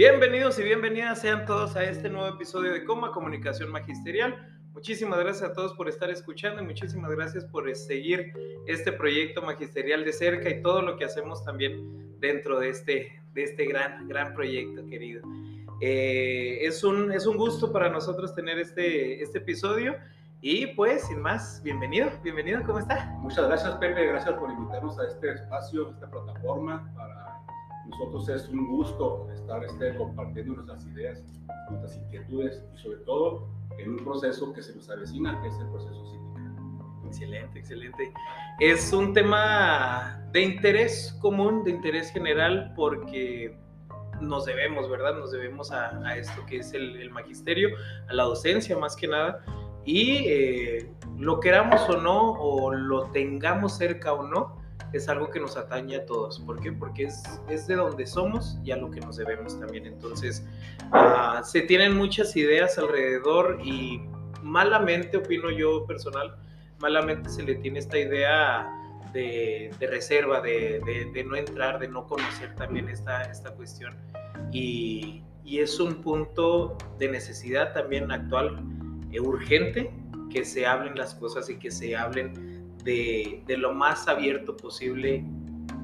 Bienvenidos y bienvenidas sean todos a este nuevo episodio de Coma Comunicación Magisterial. Muchísimas gracias a todos por estar escuchando y muchísimas gracias por seguir este proyecto magisterial de cerca y todo lo que hacemos también dentro de este, de este gran, gran proyecto, querido. Eh, es, un, es un gusto para nosotros tener este, este episodio y pues, sin más, bienvenido, bienvenido, ¿cómo está? Muchas gracias, Pepe, gracias por invitarnos a este espacio, a esta plataforma para nosotros es un gusto estar este, compartiendo nuestras ideas, nuestras inquietudes y sobre todo en un proceso que se nos avecina, que es el proceso sindical. Excelente, excelente. Es un tema de interés común, de interés general, porque nos debemos, ¿verdad? Nos debemos a, esto que es el, magisterio, a la docencia más que nada. Y eh, lo queramos o no, o lo tengamos cerca o no, es algo que nos atañe a todos. ¿Por qué? Porque es, es de donde somos y a lo que nos debemos también. Entonces, uh, se tienen muchas ideas alrededor y malamente, opino yo personal, malamente se le tiene esta idea de, reserva, de, de, de, no entrar, de no conocer también esta, esta cuestión. Y, y es un punto de necesidad también actual, eh, urgente, que se hablen las cosas y que se hablen de, lo más abierto posible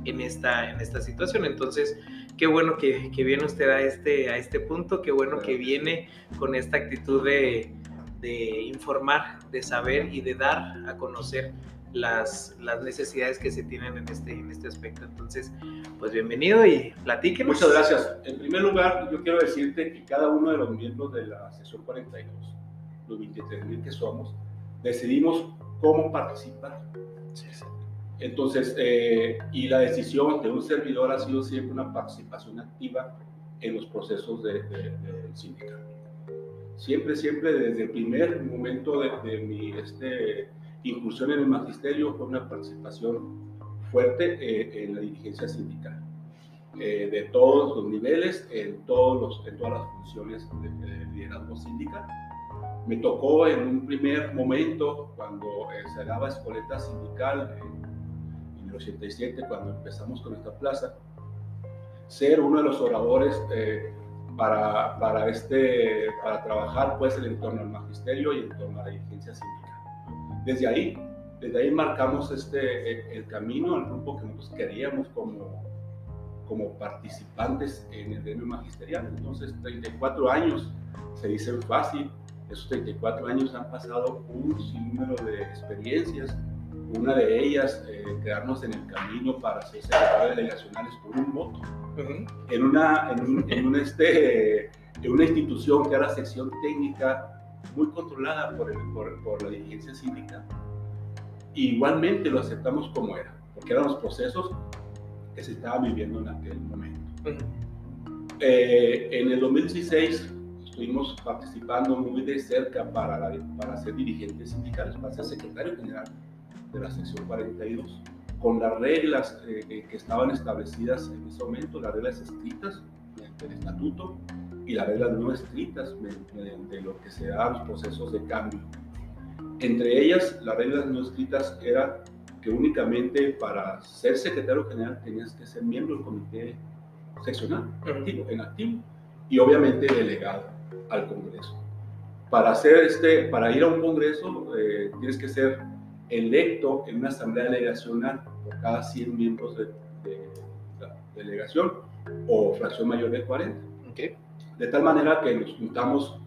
en esta, en esta situación. Entonces, qué bueno que, que, viene usted a este, a este punto, qué bueno que viene con esta actitud de, de informar, de saber y de dar a conocer las, las, necesidades que se tienen en este, en este aspecto. Entonces, pues bienvenido y platíquenos. Muchas gracias. En primer lugar, yo quiero decirte que cada uno de los miembros de la sesión 42, los 23 mil que somos, decidimos cómo participar. Entonces, eh, y la decisión de un servidor ha sido siempre una participación activa en los procesos del de, sindicato. Siempre, siempre desde el primer momento de, mi este, incursión en el magisterio fue una participación fuerte eh, en la dirigencia sindical, eh, de todos los niveles, en, todos los, en todas las funciones de liderazgo sindical me tocó en un primer momento, cuando eh, se daba escoleta sindical en, el 87, cuando empezamos con esta plaza, ser uno de los oradores eh, para, para, este, para trabajar pues, en torno al magisterio y en torno a la dirigencia sindical. Desde ahí, desde ahí marcamos este, el, camino, el grupo que nosotros queríamos como, como participantes en el gremio magisterial. Entonces, 34 años se dicen fácil, esos 34 años han pasado un sinnúmero de experiencias. Una de ellas, eh, quedarnos en el camino para ser secretario de delegacionales por un voto. en, una, en, un, este, en una institución que era sección técnica muy controlada por, el, por, por la dirigencia sindical. igualmente lo aceptamos como era, porque eran los procesos que se estaban viviendo en aquel momento. Eh, en el 2016 estuvimos participando muy de cerca para, para ser dirigentes sindicales, para ser secretario general de la sección 42, con las reglas eh, eh, que estaban establecidas en ese momento, las reglas escritas mediante el estatuto y las reglas no escritas mediante lo que se da los procesos de cambio. Entre ellas, las reglas no escritas era que únicamente para ser secretario general tenías que ser miembro del comité seccional, activo, en activo, y obviamente delegado al Congreso. Para, hacer este, para ir a un Congreso eh, tienes que ser electo en una asamblea delegacional por cada 100 miembros de, la delegación o fracción mayor de 40. De tal manera que nos juntamos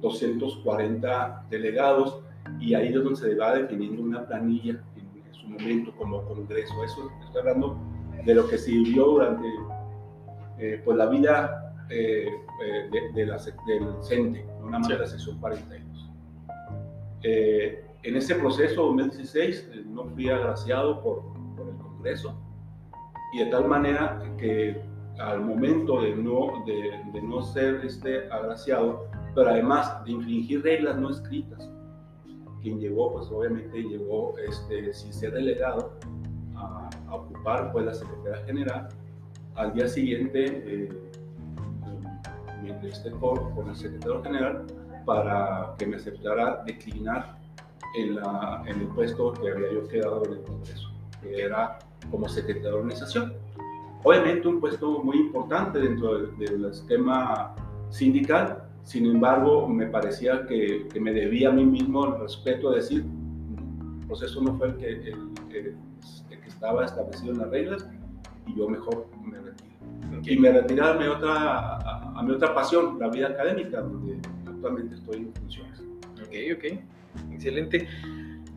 240 delegados y ahí es donde se va definiendo una planilla en, su momento como congreso. Eso estoy hablando de lo que se vivió durante eh, pues la vida eh, eh, de, la, del CENTE, una más de la sección 42. en ese proceso 2016 no fui agraciado por, por, el Congreso y de tal manera que al momento de no, de, de no ser este, agraciado, pero además de infringir reglas no escritas, quien llegó, pues obviamente llegó este, sin ser delegado a, ocupar pues, la Secretaría General. Al día siguiente, eh, me esté con, con el secretario general para que me aceptara declinar en, la, el puesto que había yo quedado en el Congreso, que era como secretario de organización. Obviamente un puesto muy importante dentro del esquema sindical, sin embargo, me parecía que, me debía a mí mismo el respeto de decir, el proceso no fue el que, el, que estaba establecido en las reglas y yo mejor me retiro. Y me retiré a mi, otra, a, mi otra pasión, la vida académica, donde actualmente estoy en funciones. Ok, ok, excelente.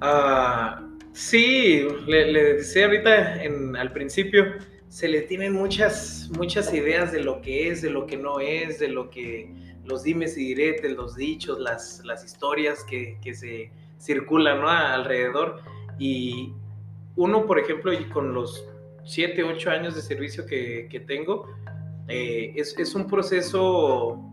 Uh, sí, le, decía ahorita en, al principio, se le tienen muchas, muchas ideas de lo que es, de lo que no es, de lo que los dimes y diretes, los dichos, las, las historias que, que se circulan ¿no? alrededor. Y uno, por ejemplo, con los 7, 8 años de servicio que, que tengo, eh, es, es, un proceso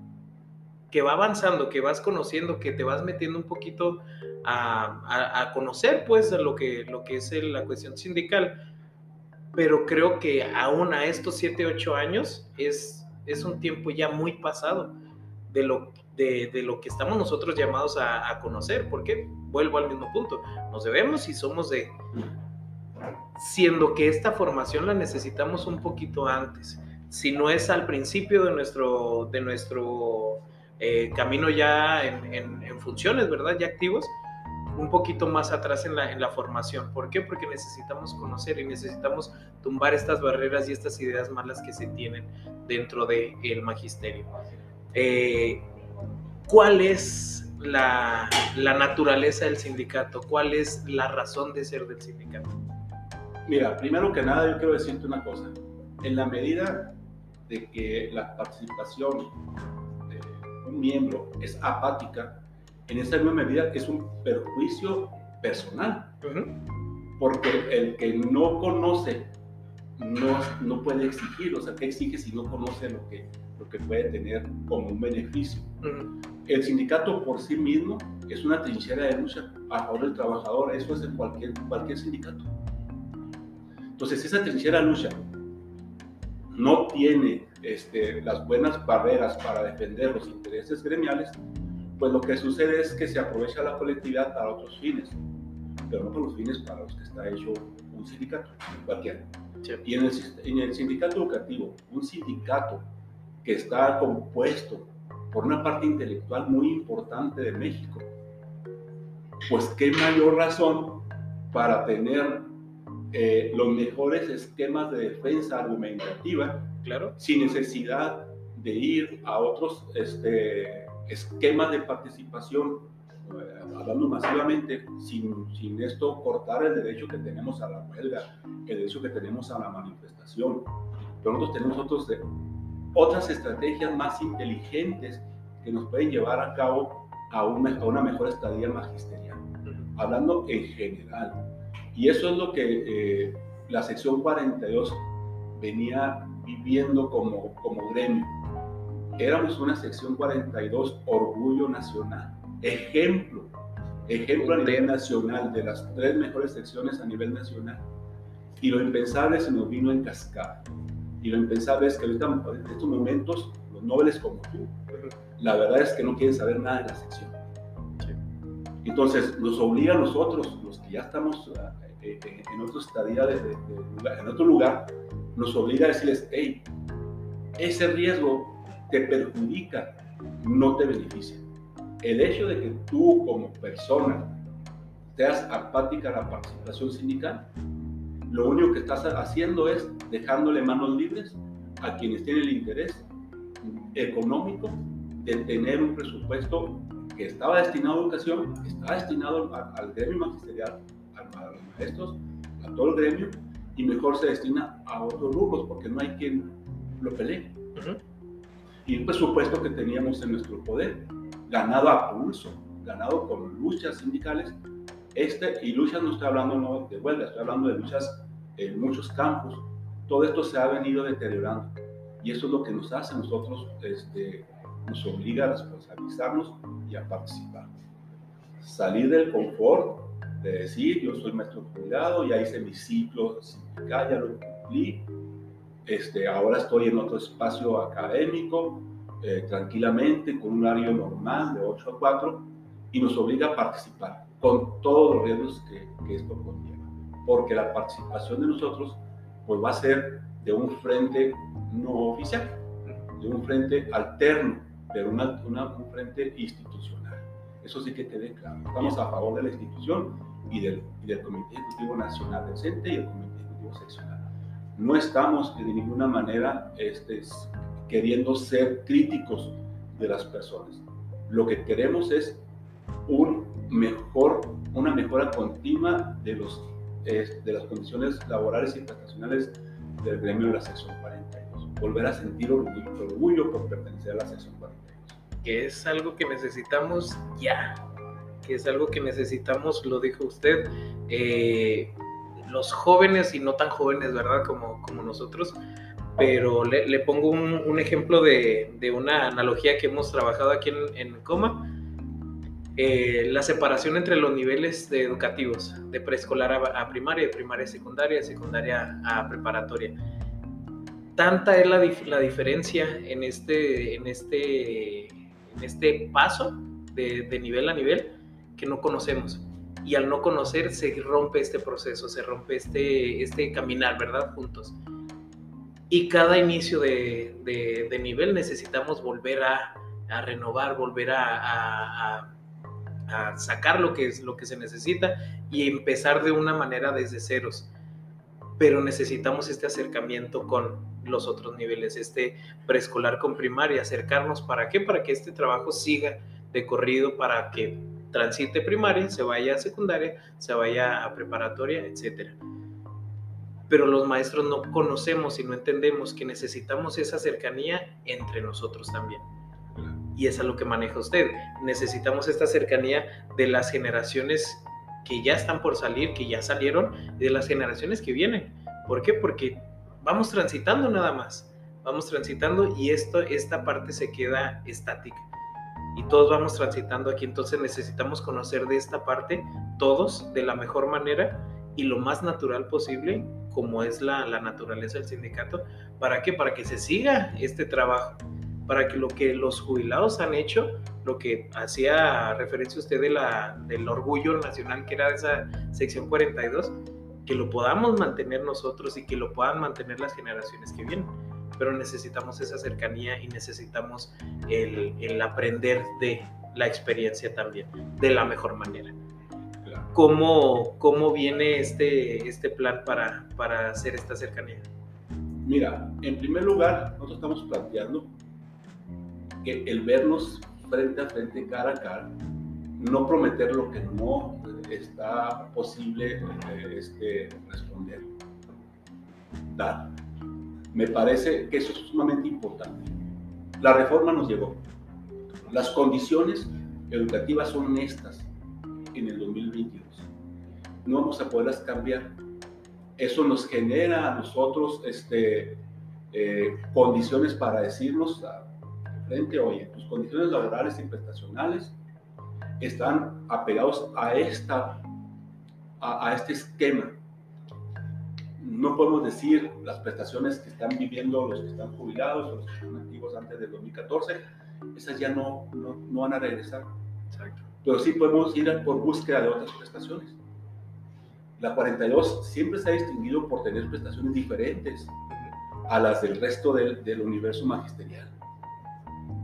que va avanzando, que vas conociendo, que te vas metiendo un poquito a, a, conocer pues lo que, lo que es la cuestión sindical. Pero creo que aún a estos 7, 8 años es, es un tiempo ya muy pasado de lo, de, lo que estamos nosotros llamados a, a, conocer, porque vuelvo al mismo punto, nos debemos y somos de, siendo que esta formación la necesitamos un poquito antes, si no es al principio de nuestro, de nuestro eh, camino ya en, en, funciones, ¿verdad? Ya activos, un poquito más atrás en la, en la, formación. ¿Por qué? Porque necesitamos conocer y necesitamos tumbar estas barreras y estas ideas malas que se tienen dentro del el magisterio. Eh, cuál es la, naturaleza del sindicato, cuál es la razón de ser del sindicato. Mira, primero que nada yo quiero decirte una cosa. En la medida de que la participación de un miembro es apática, en esa misma medida es un perjuicio personal. Porque el que no conoce no, no puede exigir, o sea, ¿qué exige si no conoce lo que lo que puede tener como un beneficio. El sindicato por sí mismo es una trinchera de lucha a favor del trabajador, eso es en cualquier, cualquier sindicato. Entonces, esa de lucha no tiene este, las buenas barreras para defender los intereses gremiales, pues lo que sucede es que se aprovecha la colectividad para otros fines, pero no para los fines para los que está hecho un sindicato, cualquiera. Y en el, en el sindicato educativo, un sindicato que está compuesto por una parte intelectual muy importante de México. Pues qué mayor razón para tener eh, los mejores esquemas de defensa argumentativa, claro, sin necesidad de ir a otros este, esquemas de participación, eh, hablando masivamente, sin, sin esto cortar el derecho que tenemos a la huelga, el derecho que tenemos a la manifestación. Pero nosotros tenemos otros otras estrategias más inteligentes que nos pueden llevar a cabo a una, una mejor estadía magisterial, hablando en general. Y eso es lo que eh, la sección 42 venía viviendo como, como gremio. Éramos una sección 42 orgullo nacional, ejemplo, ejemplo a nivel nacional, de las tres mejores secciones a nivel nacional. Y lo impensable se nos vino en cascada. Y lo impensable es que ahorita, en estos momentos, los nobles como tú, la verdad es que no quieren saber nada de la sección. Entonces, nos obliga a nosotros, los que ya estamos eh, eh, en otro estadía, de, en otro lugar, nos obliga a decirles, hey, ese riesgo te perjudica, no te beneficia. El hecho de que tú como persona seas apática a la participación sindical, lo único que estás haciendo es dejándole manos libres a quienes tienen el interés económico de tener un presupuesto que estaba destinado a educación, que destinado al, gremio magisterial, maestros, a todo el gremio, y mejor se destina a otros grupos porque no hay quien lo pelee. Y un presupuesto que teníamos en nuestro poder, ganado a pulso, ganado con luchas sindicales, este, y luchas no estoy hablando no de huelga, estoy hablando de luchas en muchos campos, todo esto se ha venido deteriorando. Y eso es lo que nos hace a nosotros, este, nos obliga a responsabilizarnos y a participar. Salir del confort de decir, yo soy maestro jubilado, ya hice mi ciclo sindical, ya lo cumplí, este, ahora estoy en otro espacio académico, eh, tranquilamente, con un horario normal de 8 a 4, y nos obliga a participar con todos los riesgos que, que esto conlleva. Porque la participación de nosotros pues, va a ser de un frente no oficial, de un frente alterno, pero una, un frente institucional. Eso sí que quede claro. Estamos a favor de la institución y del, y del Comité Ejecutivo Nacional del CENTE y el Comité Ejecutivo Seccional. No estamos de ninguna manera este, queriendo ser críticos de las personas. Lo que queremos es un mejor, una mejora continua de, los, de las condiciones laborales y prestacionales del gremio de la sección 42. Volver a sentir orgullo, orgullo por pertenecer a la sección 42. Que es algo que necesitamos ya, que es algo que necesitamos, lo dijo usted, eh, los jóvenes y no tan jóvenes, ¿verdad? Como, como nosotros. Pero le, pongo un, ejemplo de, de, una analogía que hemos trabajado aquí en, Coma eh, la separación entre los niveles de educativos, de preescolar a, primaria, de primaria a secundaria, de secundaria a preparatoria. Tanta es la, la diferencia en este, en, este, en este paso de, de nivel a nivel que no conocemos. Y al no conocer se rompe este proceso, se rompe este, este caminar, ¿verdad? Juntos. Y cada inicio de, de, nivel necesitamos volver a, renovar, volver a sacar lo que es lo que se necesita y empezar de una manera desde ceros. Pero necesitamos este acercamiento con los otros niveles, este preescolar con primaria, acercarnos para qué? Para que este trabajo siga de corrido, para que transite primaria, se vaya a secundaria, se vaya a preparatoria, etcétera. Pero los maestros no conocemos y no entendemos que necesitamos esa cercanía entre nosotros también y es a lo que maneja usted. Necesitamos esta cercanía de las generaciones que ya están por salir, que ya salieron, y de las generaciones que vienen. ¿Por qué? Porque vamos transitando nada más, vamos transitando y esto, esta parte se queda estática. Y todos vamos transitando aquí, entonces necesitamos conocer de esta parte todos de la mejor manera y lo más natural posible, como es la, la naturaleza del sindicato. ¿Para qué? Para que se siga este trabajo para que lo que los jubilados han hecho, lo que hacía referencia usted de la, del orgullo nacional que era esa sección 42, que lo podamos mantener nosotros y que lo puedan mantener las generaciones que vienen. Pero necesitamos esa cercanía y necesitamos el, el aprender de la experiencia también, de la mejor manera. ¿Cómo, ¿Cómo, viene este, este plan para, para hacer esta cercanía? Mira, en primer lugar, nosotros estamos planteando el vernos frente a frente, cara a cara, no prometer lo que no está posible eh, este, responder, dar. Me parece que eso es sumamente importante. La reforma nos llegó. Las condiciones educativas son estas en el 2022. No vamos a poderlas cambiar. Eso nos genera a nosotros este, eh, condiciones para decirnos, frente, oye, tus condiciones laborales y prestacionales están apegados a, esta, a, este esquema. No podemos decir las prestaciones que están viviendo los que están jubilados o los que están activos antes del 2014, esas ya no, no, van a regresar. Pero sí podemos ir por búsqueda de otras prestaciones. La 42 siempre se ha distinguido por tener prestaciones diferentes a las del resto del, del universo magisterial.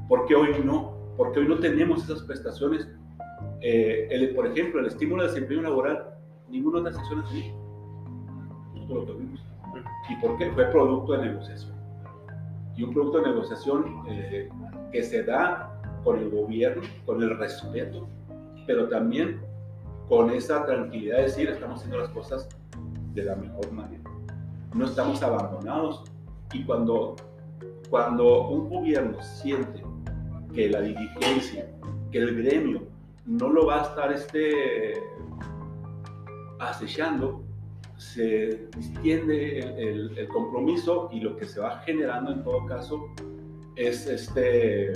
¿Por qué hoy no? Porque hoy no tenemos esas prestaciones Eh, el, por ejemplo, el estímulo de desempeño laboral, ninguna otra sección así. Lo tuvimos. ¿Y por qué? Fue producto de negociación. Y un producto de negociación eh, que se da con el gobierno, con el respeto, pero también con esa tranquilidad de decir, estamos haciendo las cosas de la mejor manera. No estamos abandonados. Y cuando, cuando un gobierno siente que la dirigencia, que el gremio no lo va a estar este, acechando, se extiende el, compromiso y lo que se va generando en todo caso es este,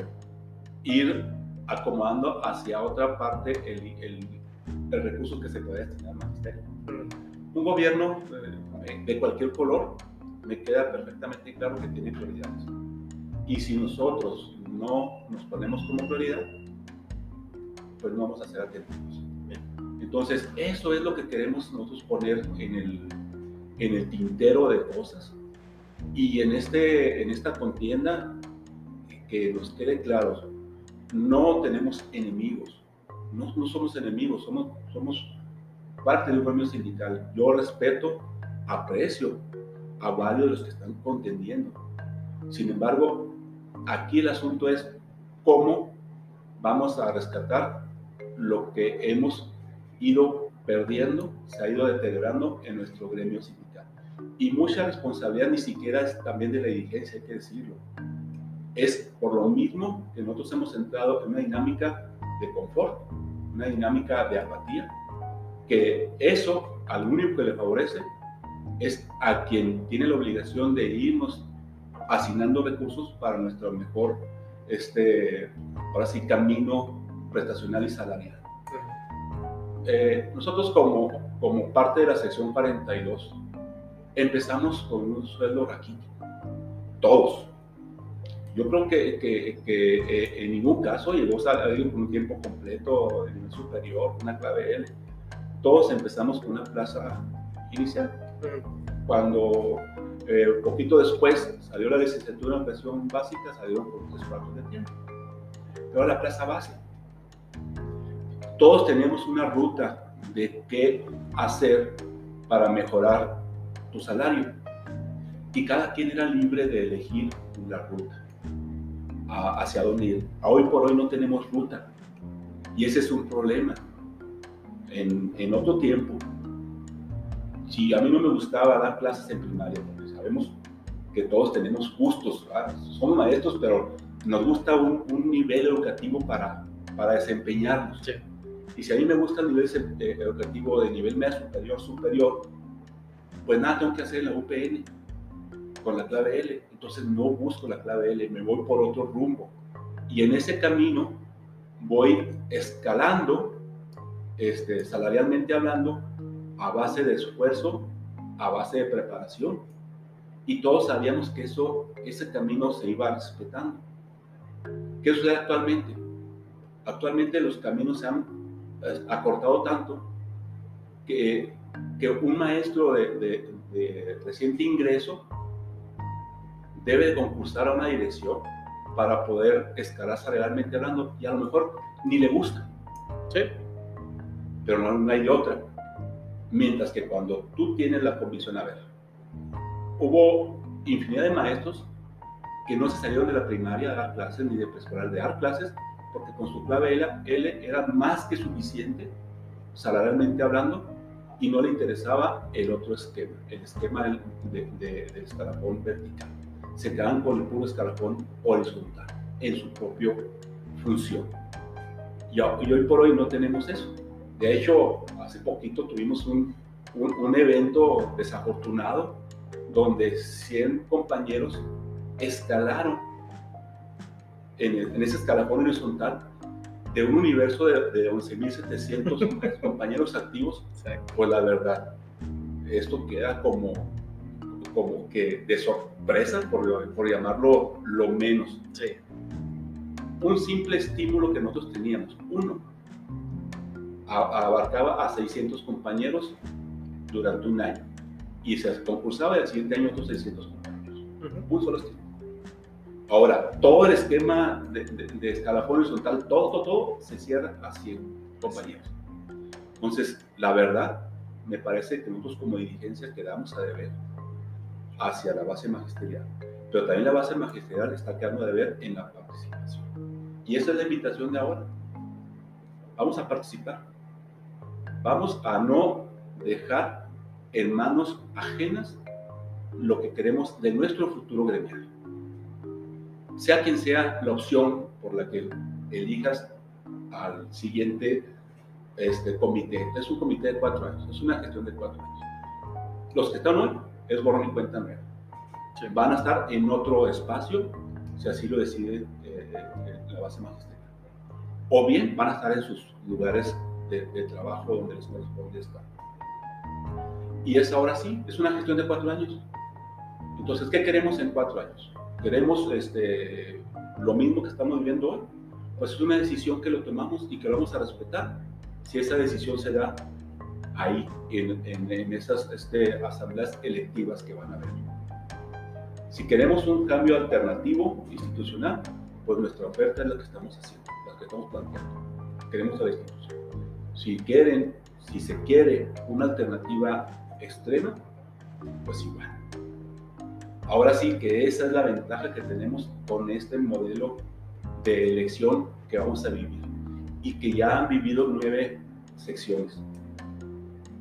ir acomodando hacia otra parte el, el, el recurso que se puede destinar al magisterio. Un gobierno eh, de cualquier color me queda perfectamente claro que tiene prioridades. Y si nosotros no nos ponemos como prioridad, pues no vamos a ser atendidos. Entonces, eso es lo que queremos nosotros poner en el, en el tintero de cosas. Y en, este, en esta contienda, que nos quede claro, no tenemos enemigos, no, no somos enemigos, somos, somos parte de un gremio sindical. Yo respeto, aprecio a varios de los que están contendiendo. Sin embargo, aquí el asunto es cómo vamos a rescatar lo que hemos ido perdiendo, se ha ido deteriorando en nuestro gremio sindical. Y mucha responsabilidad ni siquiera es también de la dirigencia, hay que decirlo. Es por lo mismo que nosotros hemos entrado en una dinámica de confort, una dinámica de apatía, que eso al único que le favorece es a quien tiene la obligación de irnos asignando recursos para nuestro mejor, este, ahora sí, camino prestacional y salarial. Eh, nosotros como, como parte de la sección 42 empezamos con un sueldo raquítico, todos. Yo creo que, que, que eh, en ningún caso llegó a alguien con un tiempo completo, nivel superior, una clave L. Todos empezamos con una plaza inicial. Cuando eh, poquito después salió la licenciatura en educación básica, salieron por tres cuartos de tiempo. Pero la plaza base todos teníamos una ruta de qué hacer para mejorar tu salario. Y cada quien era libre de elegir la ruta, hacia dónde ir. Hoy por hoy no tenemos ruta. Y ese es un problema. En, en otro tiempo, si a mí no me gustaba dar clases en primaria, porque sabemos que todos tenemos gustos, somos maestros, pero nos gusta un, un nivel educativo para, para desempeñarnos. Sí. Y si a mí me gusta el nivel eh, educativo de nivel medio superior, superior, pues nada, tengo que hacer la UPN con la clave L. Entonces no busco la clave L, me voy por otro rumbo. Y en ese camino voy escalando, este, salarialmente hablando, a base de esfuerzo, a base de preparación. Y todos sabíamos que eso, ese camino se iba respetando. ¿Qué sucede actualmente? Actualmente los caminos se han acortado tanto que, que un maestro de, de, reciente ingreso debe concursar a una dirección para poder escalar salarialmente hablando y a lo mejor ni le gusta. Sí. Pero no, no hay otra. Mientras que cuando tú tienes la convicción, a ver, hubo infinidad de maestros que no se salieron de la primaria a dar clases ni de preescolar de dar clases porque con su clave L, era más que suficiente, salarialmente hablando, y no le interesaba el otro esquema, el esquema del, del escalafón vertical. Se quedaban con el puro escalafón horizontal, en su propia función. Y, hoy por hoy no tenemos eso. De hecho, hace poquito tuvimos un, un, un evento desafortunado donde 100 compañeros escalaron en, ese escalafón horizontal de un universo de, de 11.700 compañeros activos, pues la verdad, esto queda como, como que de sorpresa, por, por llamarlo lo menos. Sí. Un simple estímulo que nosotros teníamos, uno, abarcaba a 600 compañeros durante un año y se concursaba el siguiente año otros 600 compañeros. Un solo estímulo Ahora, todo el esquema de, de, escalafón horizontal, todo, todo, todo se cierra así, compañeros. Entonces, la verdad, me parece que nosotros como dirigencia quedamos a deber hacia la base magisterial. Pero también la base magisterial está quedando a deber en la participación. Y esa es la invitación de ahora. Vamos a participar. Vamos a no dejar en manos ajenas lo que queremos de nuestro futuro gremial. Sea quien sea la opción por la que elijas al siguiente este comité. Es un comité de cuatro años, es una gestión de cuatro años. Los que están hoy es borrón y cuenta nueva. Van a estar en otro espacio, si así lo decide eh, eh, la base magisterial. O bien van a estar en sus lugares de, trabajo donde les corresponde estar. Y es ahora sí, es una gestión de cuatro años. Entonces, ¿qué queremos en cuatro años? ¿Queremos este, lo mismo que estamos viviendo hoy? Pues es una decisión que lo tomamos y que lo vamos a respetar si esa decisión se da ahí, en, en, esas este, asambleas electivas que van a haber. Si queremos un cambio alternativo institucional, pues nuestra oferta es la que estamos haciendo, la que estamos planteando. Queremos a la institución. Si quieren, si se quiere una alternativa extrema, pues igual. Ahora sí que esa es la ventaja que tenemos con este modelo de elección que vamos a vivir y que ya han vivido nueve secciones.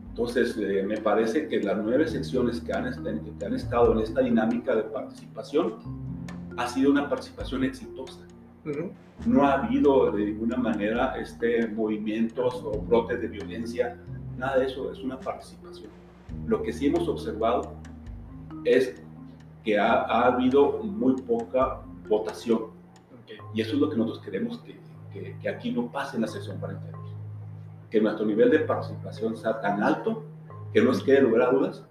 Entonces, eh, me parece que las nueve secciones que han, que han estado en esta dinámica de participación ha sido una participación exitosa. No ha habido de ninguna manera este, movimientos o brotes de violencia, nada de eso, es una participación. Lo que sí hemos observado es que ha, ha habido muy poca votación. Y eso es lo que nosotros queremos que, que, aquí no pase en la sesión 42. Que nuestro nivel de participación sea tan alto que no nos quede lugar a dudas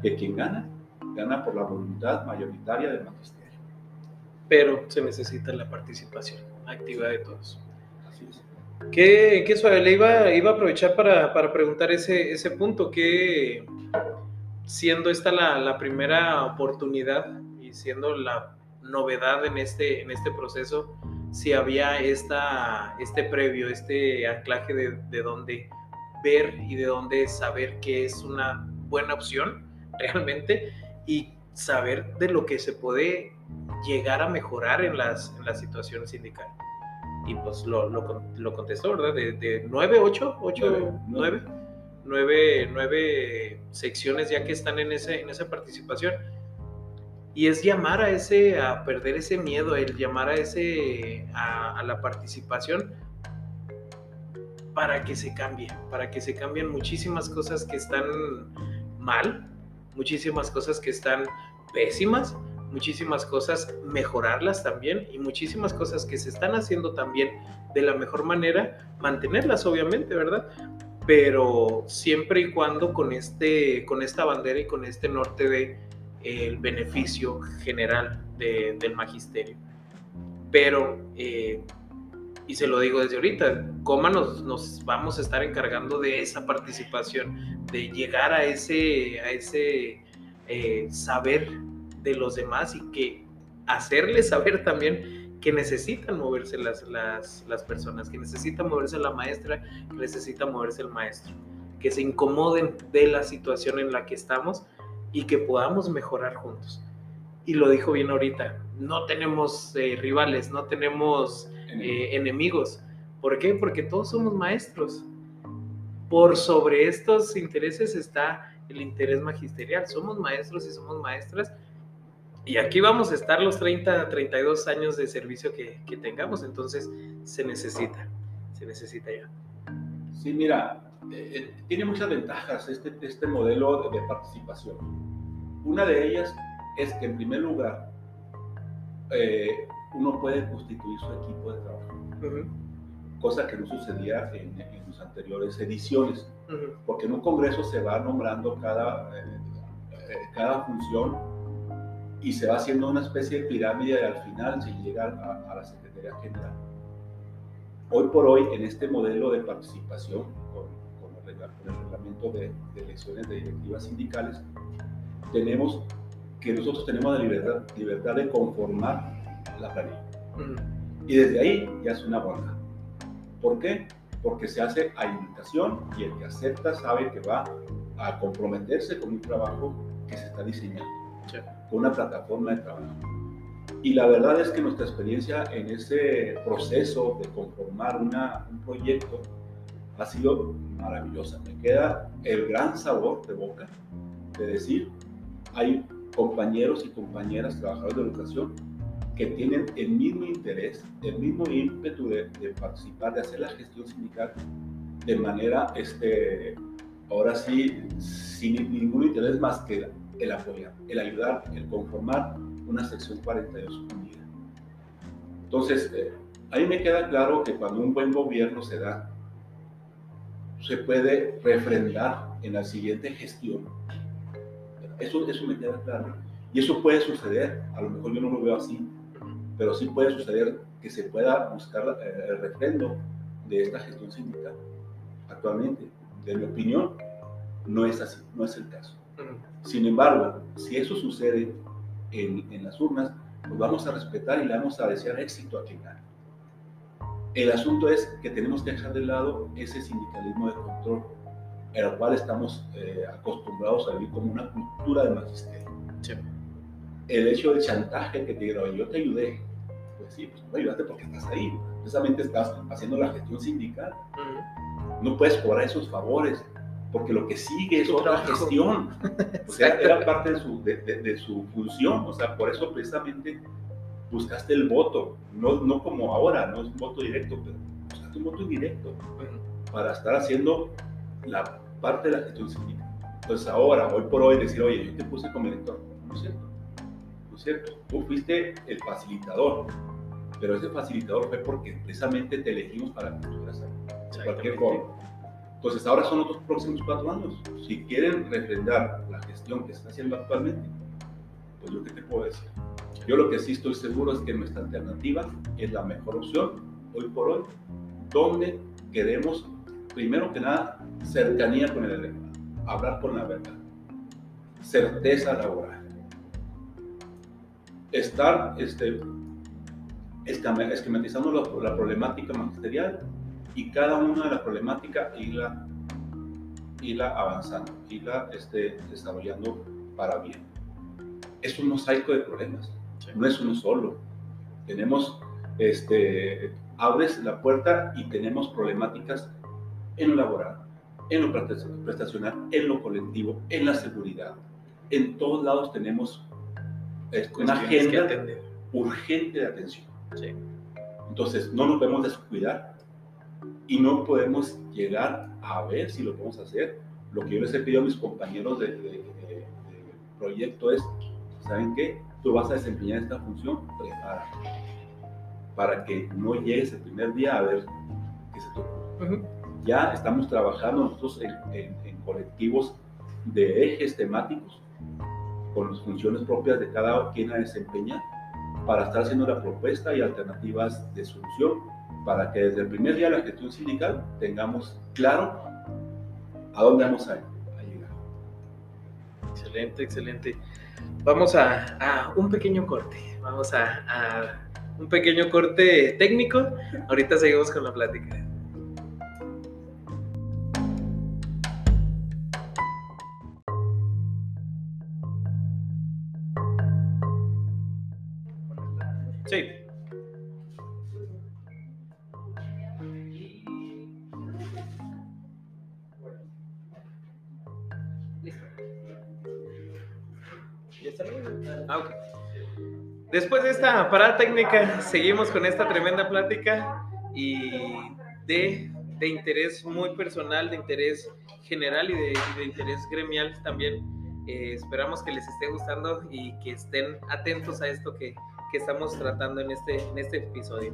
que quien gana, gana por la voluntad mayoritaria del magisterio. Pero se necesita la participación activa de todos. Así es. ¿Qué, qué suave? Le iba, iba a aprovechar para, para preguntar ese, ese punto, que siendo esta la, la primera oportunidad y siendo la novedad en este, en este proceso, si había esta, este previo, este anclaje de, de dónde ver y de dónde saber qué es una buena opción realmente y saber de lo que se puede llegar a mejorar en las, en las situaciones sindicales. Y pues lo, lo, lo contestó, ¿verdad? De, de 9, 8, 8, 9, 9, 9 secciones ya que están en, ese, en esa participación y es llamar a ese, a perder ese miedo, el llamar a ese, a, la participación para que se cambie, para que se cambien muchísimas cosas que están mal, muchísimas cosas que están pésimas, muchísimas cosas mejorarlas también y muchísimas cosas que se están haciendo también de la mejor manera, mantenerlas obviamente, ¿verdad? Pero siempre y cuando con, este, con esta bandera y con este norte de el beneficio general del magisterio. Pero, eh, y se lo digo desde ahorita, ¿cómo nos, vamos a estar encargando de esa participación, de llegar a ese, a ese eh, saber de los demás y que hacerles saber también que necesitan moverse las, las, las personas, que necesita moverse la maestra, que necesita moverse el maestro, que se incomoden de la situación en la que estamos y que podamos mejorar juntos. Y lo dijo bien ahorita, no tenemos eh, rivales, no tenemos eh, enemigos. ¿Por qué? Porque todos somos maestros. Por sobre estos intereses está el interés magisterial. Somos maestros y somos maestras. Y aquí vamos a estar los 30, 32 años de servicio que, que tengamos. Entonces se necesita, se necesita ya. Sí, mira, eh, eh, tiene muchas ventajas este, este modelo de, participación. Una de ellas es que en primer lugar eh, uno puede constituir su equipo de trabajo, cosa que no sucedía en, en sus anteriores ediciones, porque en un congreso se va nombrando cada, cada función y se va haciendo una especie de pirámide y al final se llega a, a la Secretaría General. Hoy por hoy, en este modelo de participación, con el reglamento de, elecciones de directivas sindicales, tenemos que nosotros tenemos la libertad, libertad de conformar la planilla. Y desde ahí ya es una buena. ¿Por qué? Porque se hace a invitación y el que acepta sabe que va a comprometerse con un trabajo que se está diseñando, con una plataforma de trabajo. Y la verdad es que nuestra experiencia en ese proceso de conformar una, un proyecto ha sido maravillosa. Me queda el gran sabor de boca de decir, hay compañeros y compañeras trabajadores de educación que tienen el mismo interés, el mismo ímpetu de, participar, de hacer la gestión sindical de manera, este, ahora sí, sin ningún interés más que el apoyar, el ayudar, el conformar una sección 42 unida. Entonces, eh, ahí me queda claro que cuando un buen gobierno se da, se puede refrendar en la siguiente gestión. Eso, eso me queda claro. Y eso puede suceder, a lo mejor yo no lo veo así, pero sí puede suceder que se pueda buscar eh, el refrendo de esta gestión sindical. Actualmente, de mi opinión, no es así, no es el caso. Sin embargo, si eso sucede en, en las urnas, pues vamos a respetar y le vamos a desear éxito a quien gane. El asunto es que tenemos que dejar de lado ese sindicalismo de control, en el cual estamos eh, acostumbrados a vivir como una cultura de magisterio. El hecho del chantaje que te diga, yo te ayudé, pues sí, pues tú ayudaste porque estás ahí, precisamente estás haciendo la gestión sindical. No puedes cobrar esos favores, porque lo que sigue es otra gestión. O sea, era parte de su, de, de, su, función, o sea, por eso precisamente buscaste el voto, no, no como ahora, no es un voto directo, pero buscaste un voto indirecto para estar haciendo la parte de la gestión sindical. Entonces ahora, hoy por hoy, decir, oye, yo te puse como director, no es cierto, no es cierto, tú fuiste el facilitador, pero ese facilitador fue porque precisamente te elegimos para que ahí, cualquier forma. Entonces ahora son los próximos cuatro años. Si quieren refrendar la gestión que está haciendo actualmente, pues yo qué te puedo decir. Yo lo que sí estoy seguro es que nuestra alternativa es la mejor opción hoy por hoy, donde queremos, primero que nada, cercanía con el electorado, hablar con la verdad, certeza laboral, estar este, esquematizando la problemática magisterial y cada una de las problemáticas irla, irla avanzando, irla este, desarrollando para bien. Es un mosaico de problemas, no es uno solo. Tenemos, este, abres la puerta y tenemos problemáticas en lo laboral, en lo prestacional, en lo colectivo, en la seguridad. En todos lados tenemos este, una agenda urgente de atención. Entonces, no nos podemos descuidar y no podemos llegar a ver si lo podemos hacer. Lo que yo les he pedido a mis compañeros de, proyecto es, ¿saben qué? Tú vas a desempeñar esta función, prepara para que no llegues el primer día a ver qué se toca. Ya estamos trabajando nosotros en, en, colectivos de ejes temáticos con las funciones propias de cada quien a desempeñar para estar haciendo la propuesta y alternativas de solución para que desde el primer día de la gestión sindical tengamos claro a dónde vamos a, llegar. Excelente, excelente. Vamos a, un pequeño corte, vamos a, a un pequeño corte técnico. Ahorita seguimos con la plática. Esta parada técnica, seguimos con esta tremenda plática y de, de interés muy personal, de interés general y de, de interés gremial también. Eh, esperamos que les esté gustando y que estén atentos a esto que, que estamos tratando en este, en este episodio.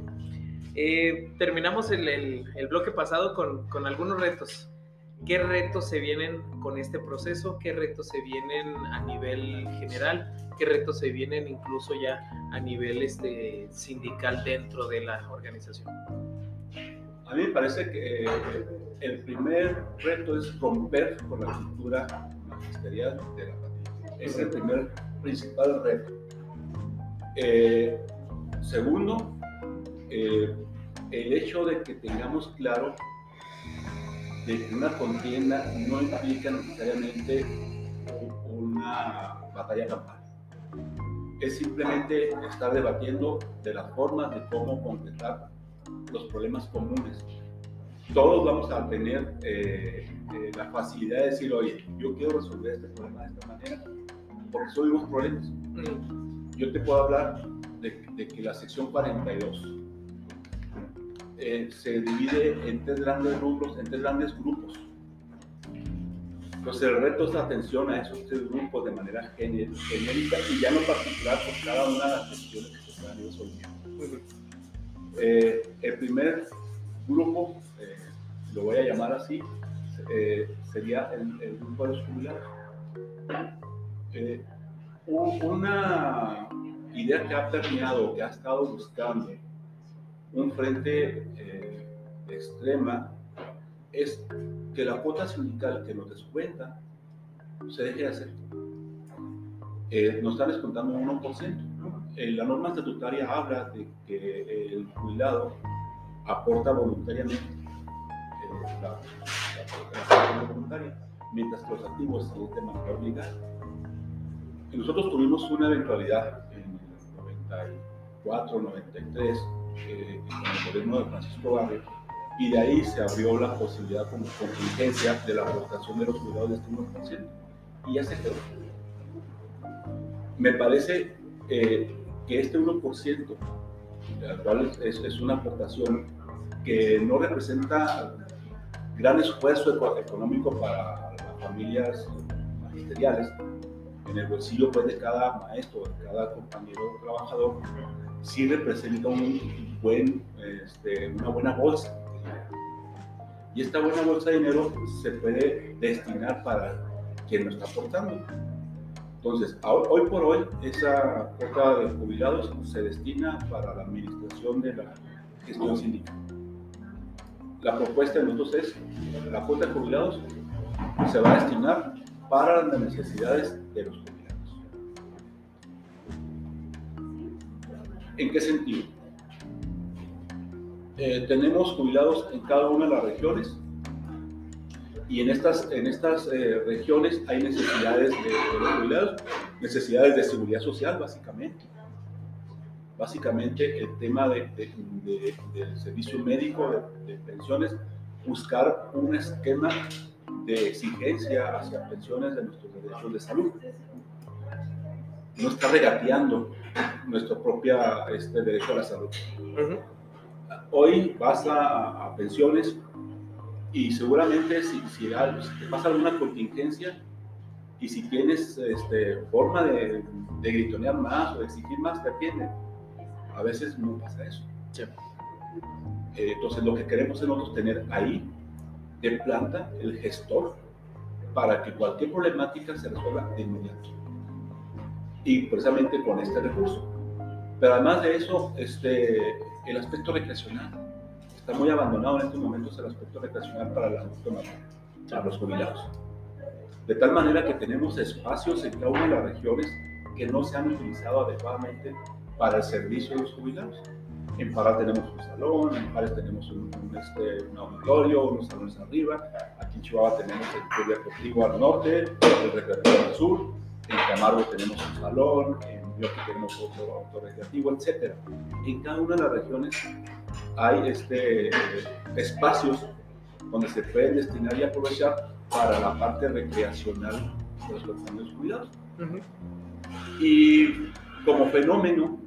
Eh, terminamos el, el, el, bloque pasado con, con algunos retos qué retos se vienen con este proceso, qué retos se vienen a nivel general, qué retos se vienen incluso ya a nivel este, sindical dentro de la organización. A mí me parece que el primer reto es romper con la cultura magisterial de la patria. Es el primer principal reto. Eh, Segundo, eh, el hecho de que tengamos claro de que una contienda no implica necesariamente una batalla campal. Es simplemente estar debatiendo de las formas de cómo completar los problemas comunes. Todos vamos a tener eh, eh, la facilidad de decir, oye, yo quiero resolver este problema de esta manera, porque son problemas. Mm. Yo te puedo hablar de, que la sección 42 eh, se divide en tres grandes rubros, en tres grandes grupos. Entonces el reto es atención a esos tres grupos de manera genérica y ya no particular por cada una de las cuestiones que se ir resolviendo. Eh, el primer grupo, eh, lo voy a llamar así, sería el, grupo de los jubilados. una idea que ha permeado, que ha estado buscando un frente eh, extrema, es que la cuota sindical que nos descuenta se deje de hacer. Eh, nos están descontando un 1%. Eh, la norma estatutaria habla de que el jubilado aporta voluntariamente eh, la, la, mientras que los activos se de manera. Y nosotros tuvimos una eventualidad 94, 93, eh, el gobierno de Francisco Barrio, y de ahí se abrió la posibilidad como contingencia de la aportación de los cuidados de este 1%, y ya se quedó. Me parece eh, que este 1%, al cual es, es una aportación que no representa gran esfuerzo económico para las familias magisteriales, en el bolsillo pues, de cada maestro, de cada compañero trabajador, sí representa un buen, este, una buena bolsa. Y esta buena bolsa de dinero se puede destinar para quien lo está aportando. Entonces, hoy por hoy, esa cuota de jubilados se destina para la administración de la gestión sindical. La propuesta de nosotros es, la cuota de jubilados se va a destinar para las necesidades de los jubilados. ¿En qué sentido? Eh, tenemos jubilados en cada una de las regiones y en estas, en estas eh, regiones hay necesidades de, jubilados, necesidades de seguridad social básicamente. Básicamente el tema de, del servicio médico, de pensiones, buscar un esquema de exigencia hacia pensiones de nuestros derechos de salud. No está regateando nuestro propio este, derecho a la salud. Hoy vas a, pensiones y seguramente si, si, te pasa alguna contingencia y si tienes este, forma de, de, gritonear más o de exigir más, te atienden. A veces no pasa eso. Eh, entonces lo que queremos es nosotros tener ahí de planta el gestor para que cualquier problemática se resuelva de inmediato. Y precisamente con este recurso. Pero además de eso, este, el aspecto recreacional. Está muy abandonado en estos momentos el aspecto recreacional para para los jubilados. De tal manera que tenemos espacios en cada una de las regiones que no se han utilizado adecuadamente para el servicio de los jubilados. En Pará tenemos un salón, en Pares tenemos un, este, un, auditorio, unos salones arriba. Aquí en Chihuahua tenemos el Club Deportivo al norte, el Recreativo al sur. En Camargo tenemos un salón, en Yoki tenemos otro autorrecreativo, etc. En cada una de las regiones hay este, espacios donde se pueden destinar y aprovechar para la parte recreacional de los compañeros cuidados. Y como fenómeno,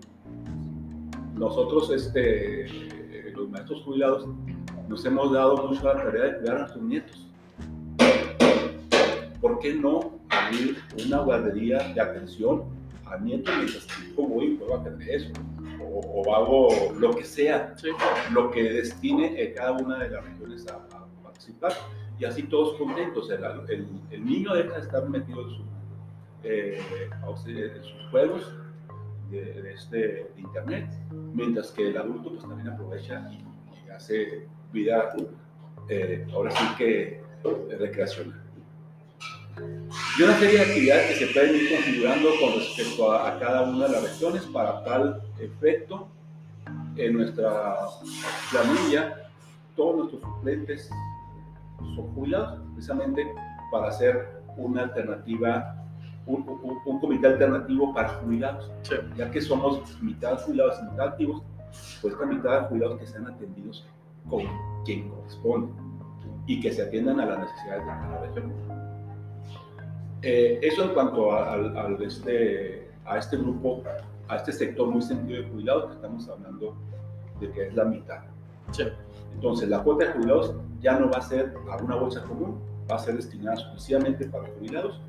nosotros, este, los maestros jubilados, nos hemos dado mucho la tarea de cuidar a nuestros nietos. ¿Por qué no abrir una guardería de atención a nietos mientras que yo voy y puedo atender eso? O, hago lo que sea, lo que destine cada una de las regiones a, participar. Y así todos contentos. El, el, niño deja de estar metido en, eh, en sus juegos de, este, internet, mientras que el adulto pues también aprovecha y, hace vida, eh, ahora sí que eh, recreacional. Y una serie de actividades que se pueden ir configurando con respecto a, a cada una de las regiones para tal efecto en nuestra planilla todos nuestros suplentes son jubilados, precisamente para hacer una alternativa, un, un- un comité alternativo para jubilados, Sí. ya que somos mitad jubilados y mitad activos, pues esta mitad de jubilados que sean atendidos con quien corresponde y que se atiendan a las necesidades de cada región. Eh, eso en cuanto a, al- al este, a este grupo, a este sector muy sentido de jubilados que estamos hablando de que es la mitad. Sí. Entonces, la cuota de jubilados ya no va a ser a una bolsa común, va a ser destinada exclusivamente para jubilados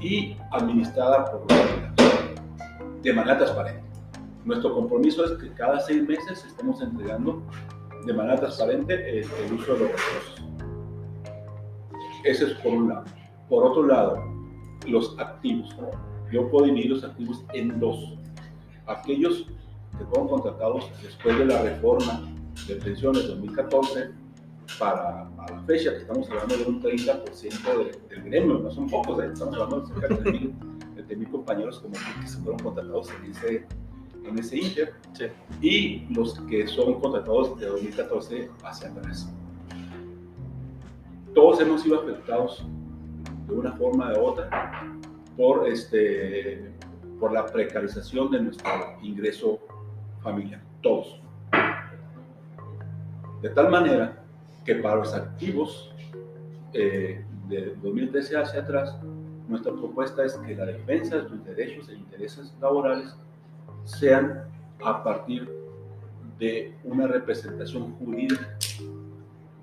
y administrada por los jubilados, de manera transparente. Nuestro compromiso es que cada seis meses estemos entregando de manera transparente el, el uso de los recursos. Ese es por un lado. Por otro lado, los activos. Yo puedo dividir los activos en dos. Aquellos que fueron contratados después de la reforma de pensiones 2014 para, la fecha, que estamos hablando de un 30% de- del gremio, no son pocos, ¿eh? estamos hablando de cerca de 3.000 de 3.000 compañeros como que se fueron contratados en ese, en ese inter, Sí. y los que son contratados de 2014 hacia atrás. Todos hemos sido afectados de una forma de otra por, este, por la precarización de nuestro ingreso familiar, todos. De tal manera que para los activos eh, de 2013 hacia atrás, nuestra propuesta es que la defensa de sus derechos e intereses laborales sean a partir de una representación jurídica,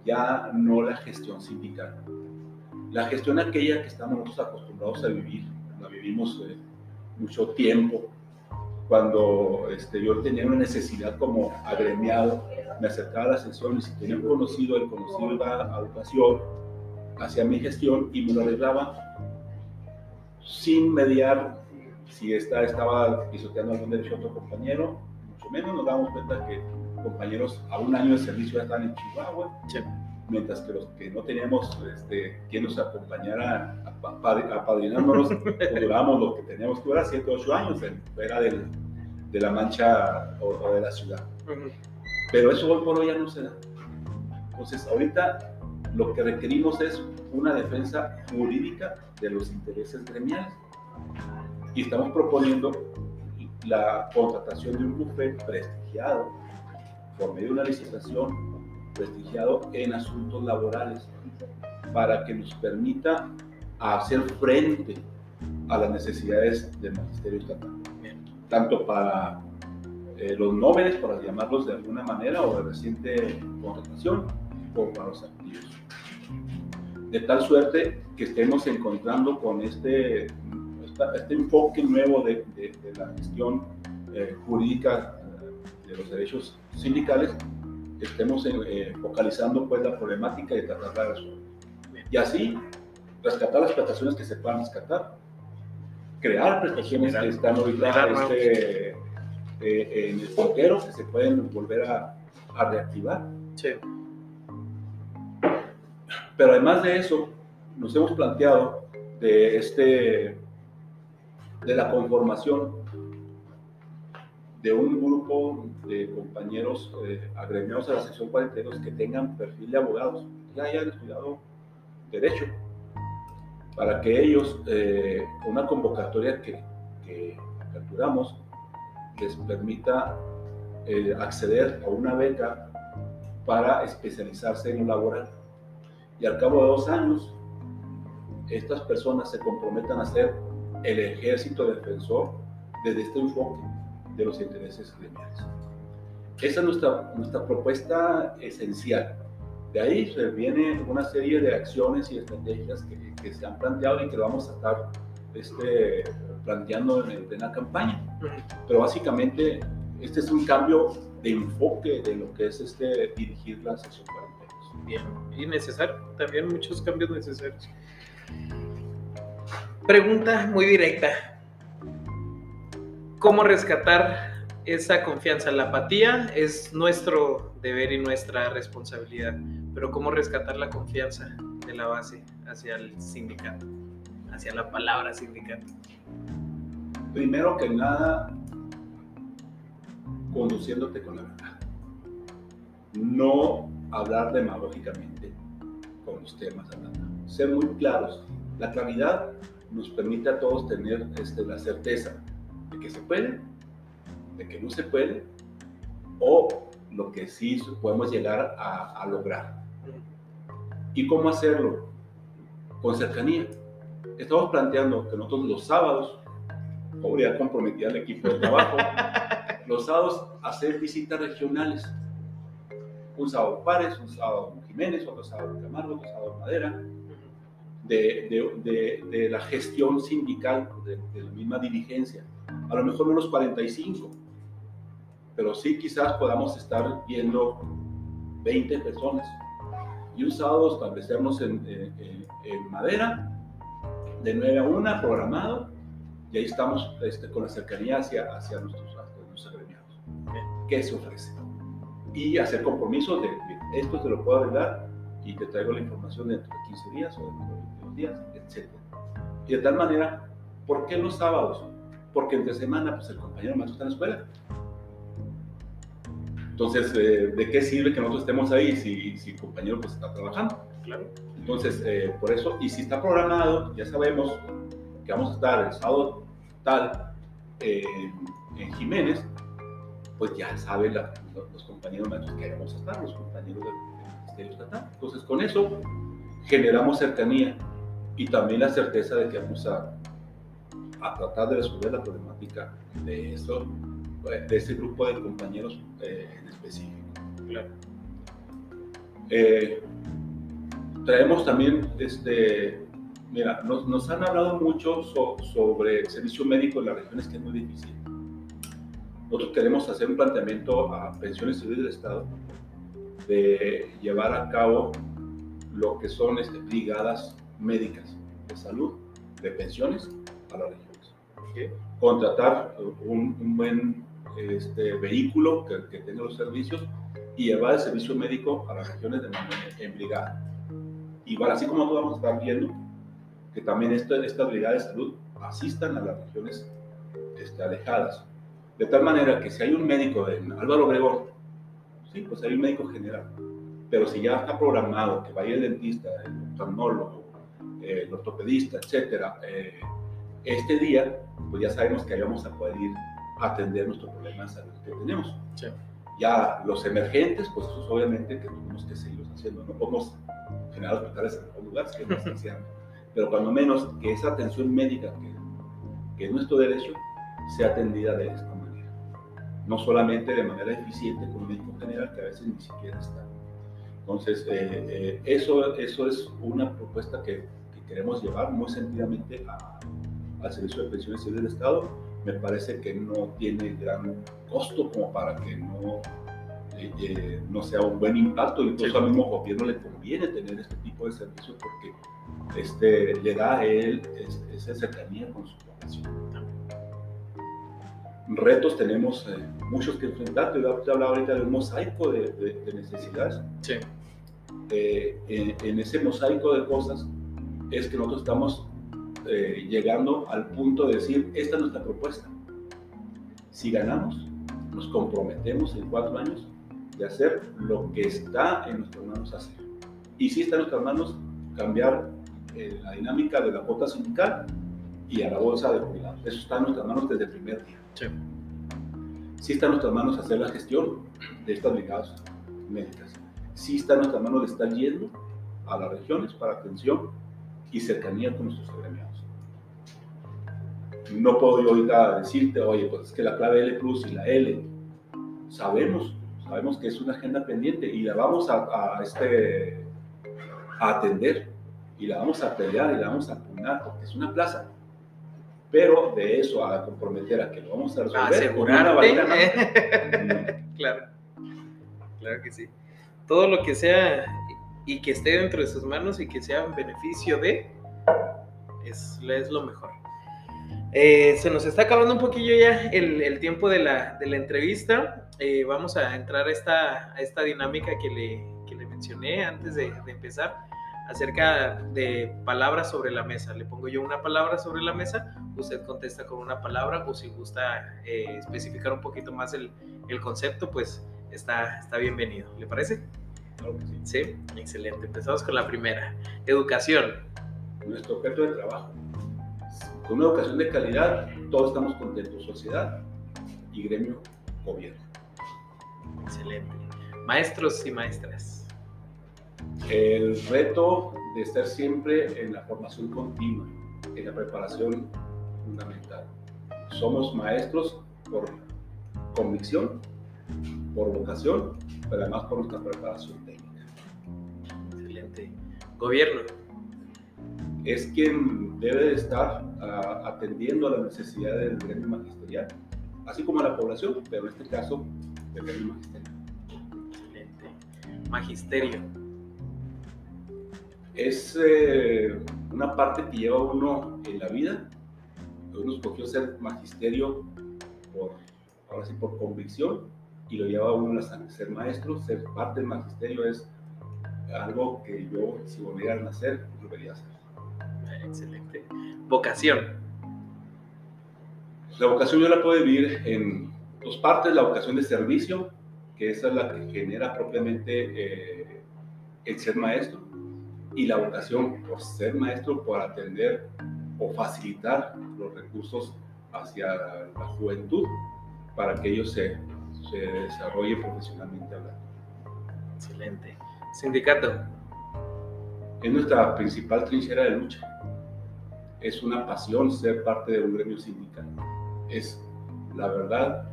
ya no la gestión sindical. La gestión aquella que estamos nosotros acostumbrados a vivir, la vivimos eh, mucho tiempo, cuando este, yo tenía una necesidad como agremiado, me acercaba a las sesiones y tenía un conocido, el conocido iba a educación, hacía mi gestión y me lo arreglaba sin mediar si esta estaba pisoteando algún derecho a otro compañero, mucho menos nos damos cuenta que compañeros a un año de servicio ya están en Chihuahua, Sí. Mientras que los que no teníamos este, quien nos acompañara a pa- apadrinándonos, pues durábamos lo que teníamos que durar, 7 8 años fuera del- de la mancha o, o de la ciudad. Ujú. Pero eso hoy por hoy ya no se da. Entonces, ahorita lo que requerimos es una defensa jurídica de los intereses gremiales. Y estamos proponiendo la contratación de un bufete prestigiado por medio de una licitación, prestigiado en asuntos laborales, para que nos permita hacer frente a las necesidades del magisterio estatal tanto para eh, los nóveles, para llamarlos de alguna manera, o de reciente contratación, como para los activos. De tal suerte que estemos encontrando con este, este enfoque nuevo de la gestión eh, jurídica eh, de los derechos sindicales, estemos eh, focalizando pues la problemática y tratarla de resolver. Y así, rescatar las prestaciones que se puedan rescatar, crear prestaciones que están ahorita este, eh, en el portero que se pueden volver a, a reactivar. Sí. Pero además de eso, nos hemos planteado de, este, de la conformación de un grupo de compañeros eh, agremiados a la sección 42 que tengan perfil de abogados, ya hayan estudiado derecho, para que ellos, eh, una convocatoria que, que aperturamos, les permita eh, acceder a una beca para especializarse en lo laboral. Y al cabo de dos años, estas personas se comprometan a ser el ejército defensor desde este enfoque de los intereses gremiales. Esa es nuestra, nuestra propuesta esencial. De ahí se viene una serie de acciones y estrategias que, que se han planteado y que vamos a estar este, planteando en, en plena campaña. Pero básicamente este es un cambio de enfoque de lo que es este, dirigir la sesión 42. Bien, y necesario, también muchos cambios necesarios. Pregunta muy directa. ¿Cómo rescatar esa confianza? La apatía es nuestro deber y nuestra responsabilidad, pero ¿cómo rescatar la confianza de la base hacia el sindicato? hacia la palabra sindicato? Primero que nada, conduciéndote con la verdad. No hablar demagógicamente con los temas. Ser muy claros. La claridad nos permite a todos tener este, la certeza de que se puede, de que no se puede, o lo que sí podemos llegar a, lograr. ¿Y cómo hacerlo? Con cercanía. Estamos planteando que nosotros los sábados, como ya comprometí al equipo de trabajo, los sábados hacer visitas regionales. Un sábado Juárez, un sábado Jiménez, otro sábado Camargo, otro sábado Madera, de, de, de, la gestión sindical, de, la misma dirigencia. A lo mejor unos 45, pero sí quizás podamos estar viendo 20 personas. Y un sábado establecernos en, en, Madera, de 9 a 1, programado, y ahí estamos este, con la cercanía hacia, hacia nuestros qué se ofrece. Y hacer compromisos de, esto te lo puedo arreglar y te traigo la información dentro de 15 días o dentro de 22 días, etc. Y de tal manera, ¿por qué los sábados? Porque entre semana, pues el compañero maestro está en la escuela. Entonces, eh, ¿de qué sirve que nosotros estemos ahí si, si el compañero pues está trabajando? Claro. Entonces, eh, por eso, y si está programado, ya sabemos que vamos a estar el sábado tal eh, en Jiménez, pues ya saben los, compañeros maestros que vamos a estar, los compañeros del, Ministerio Estatal. Entonces, con eso generamos cercanía y también la certeza de que vamos a, a tratar de resolver la problemática de, eso, de ese grupo de compañeros eh, en específico. Claro. Eh, traemos también, este, mira, nos, nos han hablado mucho sobre el servicio médico en las regiones que es muy difícil. Nosotros queremos hacer un planteamiento a pensiones civiles del Estado de llevar a cabo lo que son este, brigadas médicas de salud, de pensiones a las regiones. Contratar un, buen este, vehículo que, que, tenga los servicios y llevar el servicio médico a las regiones de manera en brigada. Igual, así como nosotros vamos a estar viendo que también estas esta brigadas de salud asistan a las regiones este, alejadas de tal manera que si hay un médico en Álvaro Obregón, sí, pues hay un médico general. Pero si ya está programado que vaya el dentista, el oftalmólogo, el ortopedista, etcétera, eh, este día, pues ya sabemos que ahí vamos a poder ir a atender nuestros problemas de salud que tenemos. Ya los emergentes, pues eso obviamente que tenemos que seguirlos haciendo. No podemos generar hospitales en otros lugares que no están haciendo. Pero cuando menos que esa atención médica, que, que es nuestro derecho, sea atendida de esta no solamente de manera eficiente con un médico general que a veces ni siquiera está. Entonces, eh, eh, eso, eso es una propuesta que, queremos llevar muy sentidamente al Servicio de Pensiones del Estado. Me parece que no tiene gran costo como para que no, eh, no sea un buen impacto. Incluso al mismo gobierno le conviene tener este tipo de servicios porque este, le da a él esa cercanía con su población retos tenemos eh, muchos que enfrentar. Te hablaba ahorita de un mosaico de, necesidades. Sí. Eh, en, ese mosaico de cosas es que nosotros estamos eh, llegando al punto de decir, esta es nuestra propuesta. Si ganamos, nos comprometemos en cuatro años de hacer lo que está en nuestras manos hacer. Y si está en nuestras manos cambiar la dinámica de la cuota sindical y a la bolsa de jubilados. Eso está en nuestras manos desde el primer día. Sí. sí está en nuestras manos hacer la gestión de estas brigadas médicas. Sí está en nuestras manos de estar yendo a las regiones para atención y cercanía con nuestros agremiados. No puedo yo ahorita decirte, oye, pues es que la clave L Plus y la L, sabemos, sabemos que es una agenda pendiente y la vamos a, a este, a atender y la vamos a pelear y la vamos a pugnar porque es una plaza pero de eso a comprometer a que lo vamos a resolver. Asegurarte. claro, claro que sí. Todo lo que sea y que esté dentro de sus manos y que sea en beneficio de, es, es lo mejor. Eh, se nos está acabando un poquillo ya el, el tiempo de la, de la entrevista. Eh, vamos a entrar a esta, a esta dinámica que le, que le mencioné antes de, de empezar acerca de palabras sobre la mesa. Le pongo yo una palabra sobre la mesa, usted contesta con una palabra o si gusta eh, especificar un poquito más el, el, concepto, pues está, está bienvenido. ¿Le parece? sí. Sí, excelente. Empezamos con la primera. Educación. Nuestro objeto de trabajo. Con una educación de calidad, todos estamos contentos. Sociedad y gremio, gobierno. Excelente. Maestros y maestras. El reto de estar siempre en la formación continua, en la preparación fundamental. Somos maestros por convicción, por vocación, pero además por nuestra preparación técnica. Excelente. Gobierno. Es quien debe de estar atendiendo a las necesidades del gremio magisterial, así como a la población, pero en este caso del gremio magisterial. Excelente. Magisterio. Es eh, una parte que lleva uno en la vida. Uno escogió ser magisterio por, ahora sí, por convicción y lo lleva uno en la sangre. Ser maestro, ser parte del magisterio es algo que yo, si volviera a nacer, debería hacer. Excelente. Vocación. La vocación yo la puedo vivir en dos partes. La vocación de servicio, que esa es la que genera propiamente eh, el ser maestro, y la vocación por ser maestro, por atender o facilitar los recursos hacia la juventud para que ellos se se desarrolle profesionalmente hablando. Excelente. Sindicato. Es nuestra principal trinchera de lucha. Es una pasión ser parte de un gremio sindical. Es, la verdad,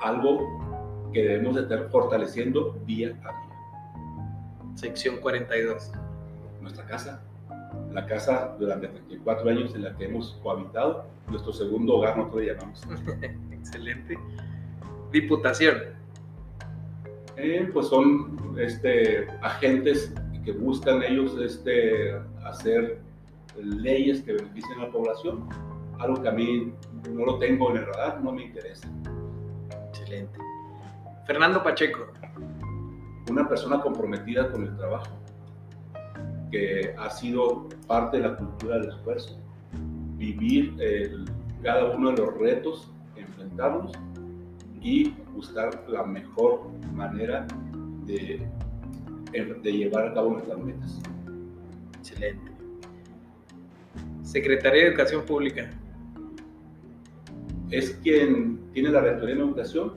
algo que debemos de estar fortaleciendo día a día. Sección 42. Nuestra casa. La casa durante 34 años en la que hemos cohabitado. Nuestro segundo hogar, nosotros le llamamos. Excelente. Diputación. Eh, pues son este, agentes que buscan ellos este, hacer leyes que beneficien a la población, algo que a mí no lo tengo en el radar, no me interesa. Excelente. Fernando Pacheco. Una persona comprometida con el trabajo, que ha sido parte de la cultura del esfuerzo, vivir cada uno de los retos, enfrentarlos y buscar la mejor manera de, de llevar a cabo nuestras metas. Excelente. Secretaría de Educación Pública. Es quien tiene la Rectoría de Educación.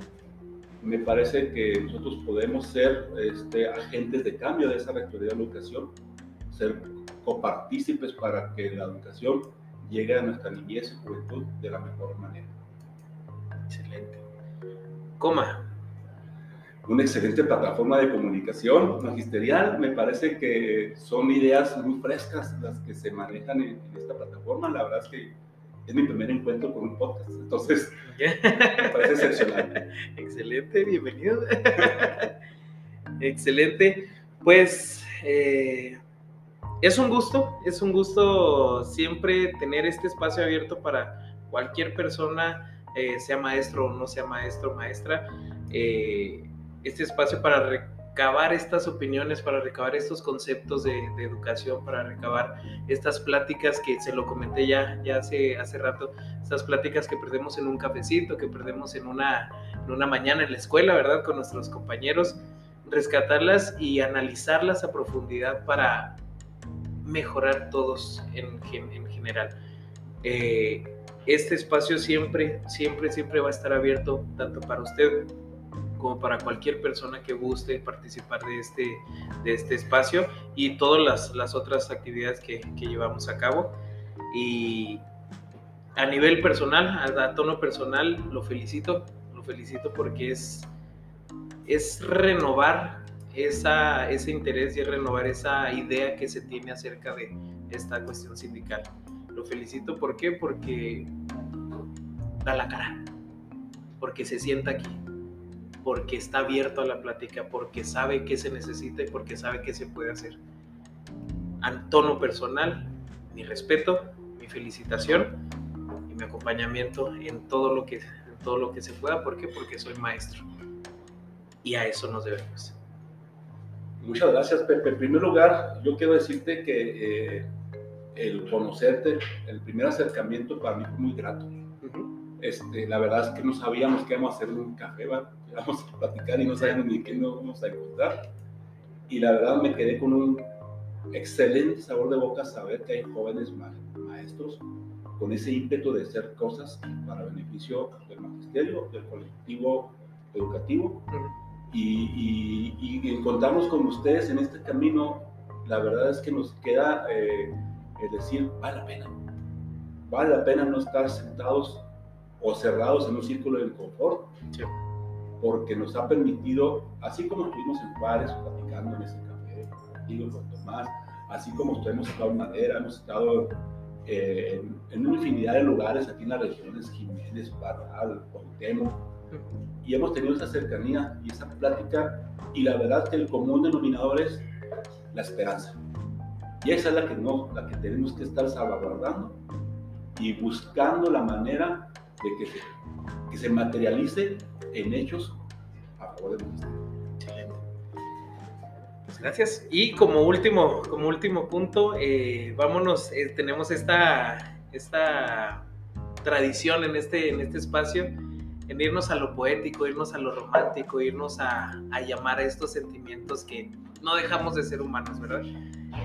Me parece que nosotros podemos ser este, agentes de cambio de esa Rectoría de Educación, ser copartícipes para que la educación llegue a nuestra niñez y juventud de la mejor manera. Excelente coma. Una excelente plataforma de comunicación magisterial. Me parece que son ideas muy frescas las que se manejan en, esta plataforma. La verdad es que es mi primer encuentro con un podcast, entonces me parece excepcional. Excelente, bienvenido. Excelente. Pues eh, es un gusto, es un gusto siempre tener este espacio abierto para cualquier persona eh, sea maestro o no sea maestro maestra, eh, este espacio para recabar estas opiniones, para recabar estos conceptos de, educación, para recabar estas pláticas que se lo comenté ya, ya hace, hace rato, estas pláticas que perdemos en un cafecito, que perdemos en una, en una mañana en la escuela, ¿verdad? Con nuestros compañeros, rescatarlas y analizarlas a profundidad para mejorar todos en, en general. Eh, este espacio siempre, siempre, siempre va a estar abierto tanto para usted como para cualquier persona que guste participar de este, de este espacio y todas las, las otras actividades que, que, llevamos a cabo. Y a nivel personal, a, tono personal, lo felicito, lo felicito porque es, es renovar esa, ese interés y renovar esa idea que se tiene acerca de esta cuestión sindical. Lo felicito, ¿por qué? Porque da la cara, porque se sienta aquí, porque está abierto a la plática, porque sabe qué se necesita y porque sabe qué se puede hacer. A tono personal, mi respeto, mi felicitación y mi acompañamiento en todo lo que, en todo lo que se pueda. ¿Por qué? Porque soy maestro. Y a eso nos debemos. Muchas gracias, Pepe. En primer lugar, yo quiero decirte que eh, el conocerte, el primer acercamiento para mí fue muy grato. Este, la verdad es que no sabíamos qué íbamos a hacer en un café, ¿va? íbamos a platicar y no sabíamos ni qué nos íbamos a encontrar. Y la verdad me quedé con un excelente sabor de boca saber que hay jóvenes maestros con ese ímpetu de hacer cosas para beneficio del magisterio, del colectivo educativo. Y, y, encontrarnos con ustedes en este camino, la verdad es que nos queda eh, decir, vale la pena. Vale la pena no estar sentados o cerrados en un círculo de confort, porque nos ha permitido, así como estuvimos en Juárez platicando en ese café contigo, con Tomás, así como hemos estado en Madera, hemos estado eh, en, una infinidad de lugares aquí en las regiones Jiménez, Parral, Cuauhtémoc, y hemos tenido esa cercanía y esa plática, y la verdad que el común denominador es la esperanza. Y esa es la que, no, la que tenemos que estar salvaguardando y buscando la manera de que se, que se materialice en hechos a favor del ministerio. Pues gracias. Y como último, como último punto, eh, vámonos, eh, tenemos esta, esta tradición en este, en este espacio, en irnos a lo poético, irnos a lo romántico, irnos a, a llamar a estos sentimientos que no dejamos de ser humanos, ¿verdad?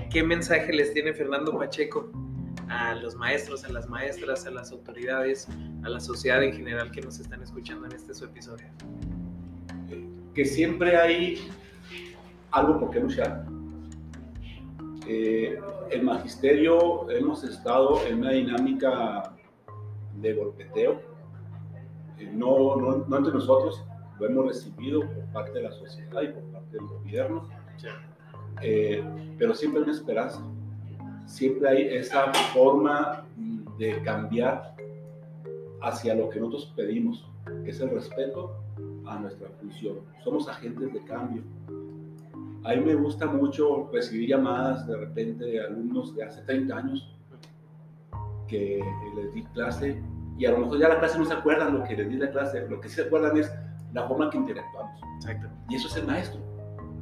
¿Qué mensaje les tiene Fernando Pacheco a los maestros, a las maestras, a las autoridades, a la sociedad en general que nos están escuchando en este su episodio? Que siempre hay algo por qué luchar. Eh, el magisterio hemos estado en una dinámica de golpeteo, eh, no, no, no, entre nosotros, lo hemos recibido por parte de la sociedad y por parte del gobierno, eh, pero siempre hay una esperanza siempre hay esa forma de cambiar hacia lo que nosotros pedimos, que es el respeto a nuestra función. Somos agentes de cambio. A mí me gusta mucho recibir llamadas de repente de alumnos de hace 30 años que les di clase y a lo mejor ya la clase no se acuerdan lo que les di la clase, lo que sí se acuerdan es la forma en que interactuamos. Exacto. Y eso es el maestro.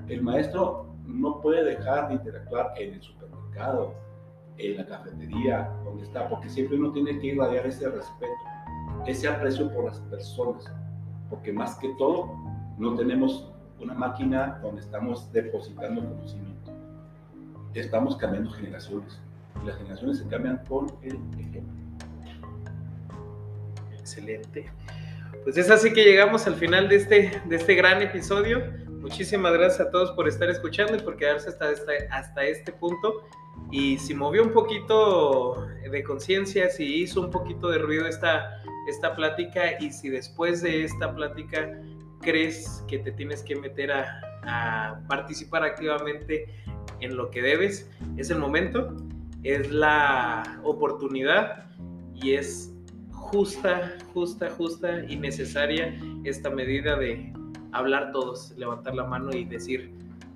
El maestro no puede dejar de interactuar en el supermercado, en la cafetería, donde está, porque siempre uno tiene que irradiar ese respeto, ese aprecio por las personas, porque más que todo no tenemos una máquina donde estamos depositando conocimiento. Estamos cambiando generaciones y las generaciones se cambian con el ejemplo. Excelente. Pues es así que llegamos al final de este, de este gran episodio. Muchísimas gracias a todos por estar escuchando y por quedarse hasta este, hasta este punto. Y si movió un poquito de conciencia, si hizo un poquito de ruido esta, esta plática y si después de esta plática crees que te tienes que meter a, a participar activamente en lo que debes, es el momento, es la oportunidad y es justa, justa, justa y necesaria esta medida de hablar todos, levantar la mano y decir,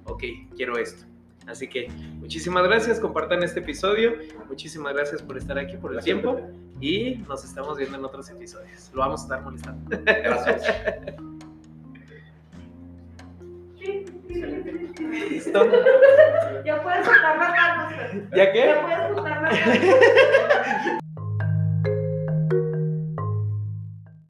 ok, quiero esto. Así que muchísimas gracias, compartan este episodio, muchísimas gracias por estar aquí, por el tiempo y nos estamos viendo en otros episodios. Lo vamos a estar molestando. Gracias. ¿Listo? Ya puedes soltar las manos. ¿Ya qué? Ya puedes soltar las manos.